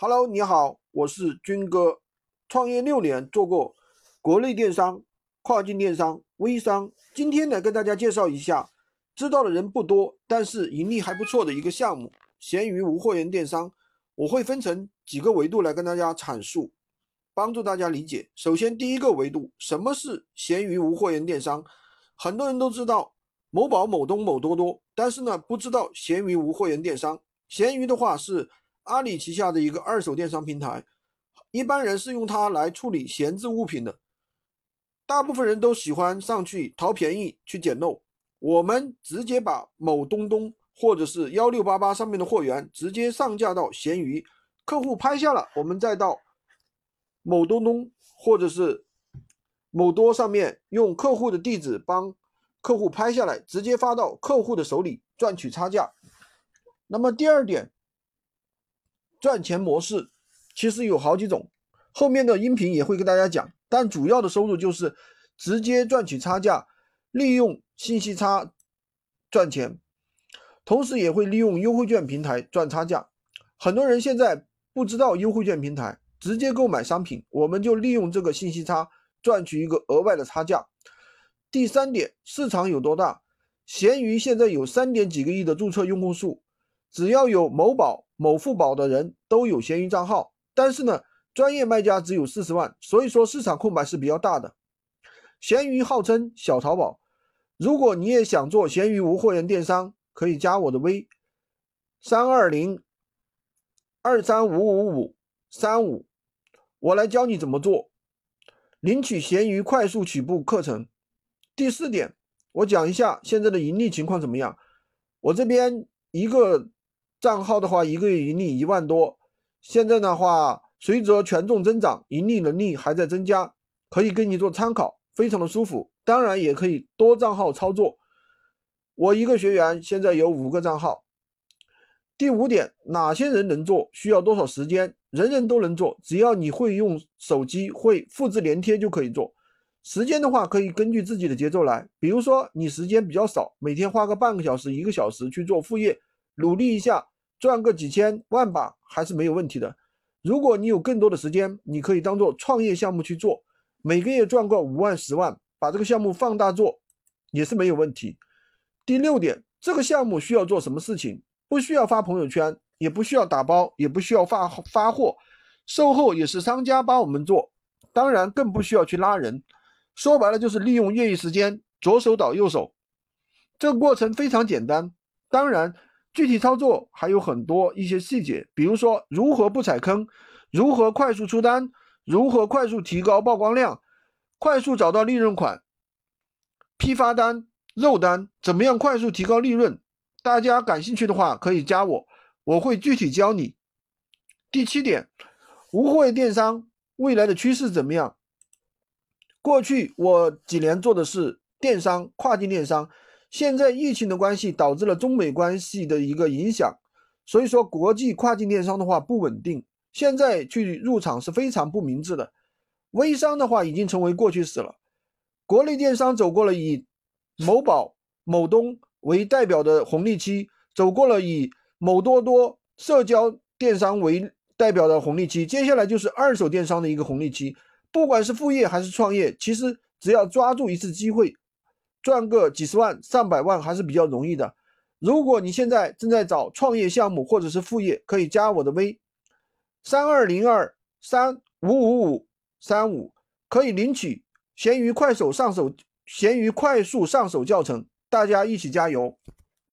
Hello，你好，我是军哥，创业六年，做过国内电商、跨境电商、微商。今天来跟大家介绍一下，知道的人不多，但是盈利还不错的一个项目——闲鱼无货源电商。我会分成几个维度来跟大家阐述，帮助大家理解。首先，第一个维度，什么是闲鱼无货源电商？很多人都知道某宝、某东、某多多，但是呢，不知道闲鱼无货源电商。闲鱼的话是阿里旗下的一个二手电商平台，一般人是用它来处理闲置物品的。大部分人都喜欢上去淘便宜去捡漏，我们直接把某东东或者是幺六八八上面的货源直接上架到闲鱼，客户拍下了，我们再到某东东或者是某多上面用客户的地址帮客户拍下来，直接发到客户的手里赚取差价。那么第二点，赚钱模式其实有好几种，后面的音频也会跟大家讲。但主要的收入就是直接赚取差价，利用信息差赚钱，同时也会利用优惠券平台赚差价。很多人现在不知道优惠券平台，直接购买商品，我们就利用这个信息差赚取一个额外的差价。第三点，市场有多大？闲鱼现在有三点几个亿的注册用户数。只要有某宝、某付宝的人都有闲鱼账号，但是呢，专业卖家只有四十万，所以说市场空白是比较大的。闲鱼号称小淘宝，如果你也想做闲鱼无货源电商，可以加我的微三二零二三五五五三五，我来教你怎么做，领取闲鱼快速起步课程。第四点，我讲一下现在的盈利情况怎么样。我这边一个。账号的话，一个月盈利一万多。现在的话，随着权重增长，盈利能力还在增加，可以给你做参考，非常的舒服。当然也可以多账号操作。我一个学员现在有五个账号。第五点，哪些人能做？需要多少时间？人人都能做，只要你会用手机，会复制粘贴就可以做。时间的话，可以根据自己的节奏来。比如说你时间比较少，每天花个半个小时、一个小时去做副业。努力一下，赚个几千万吧，还是没有问题的。如果你有更多的时间，你可以当做创业项目去做，每个月赚个五万、十万，把这个项目放大做，也是没有问题。第六点，这个项目需要做什么事情？不需要发朋友圈，也不需要打包，也不需要发发货，售后也是商家帮我们做，当然更不需要去拉人。说白了就是利用业余时间，左手倒右手，这个过程非常简单。当然。具体操作还有很多一些细节，比如说如何不踩坑，如何快速出单，如何快速提高曝光量，快速找到利润款，批发单、肉单，怎么样快速提高利润？大家感兴趣的话可以加我，我会具体教你。第七点，无货源电商未来的趋势怎么样？过去我几年做的是电商，跨境电商。现在疫情的关系导致了中美关系的一个影响，所以说国际跨境电商的话不稳定，现在去入场是非常不明智的。微商的话已经成为过去式了，国内电商走过了以某宝、某东为代表的红利期，走过了以某多多社交电商为代表的红利期，接下来就是二手电商的一个红利期。不管是副业还是创业，其实只要抓住一次机会。赚个几十万、上百万还是比较容易的。如果你现在正在找创业项目或者是副业，可以加我的微三二零二三五五五三五，可以领取闲鱼快手上手、闲鱼快速上手教程。大家一起加油！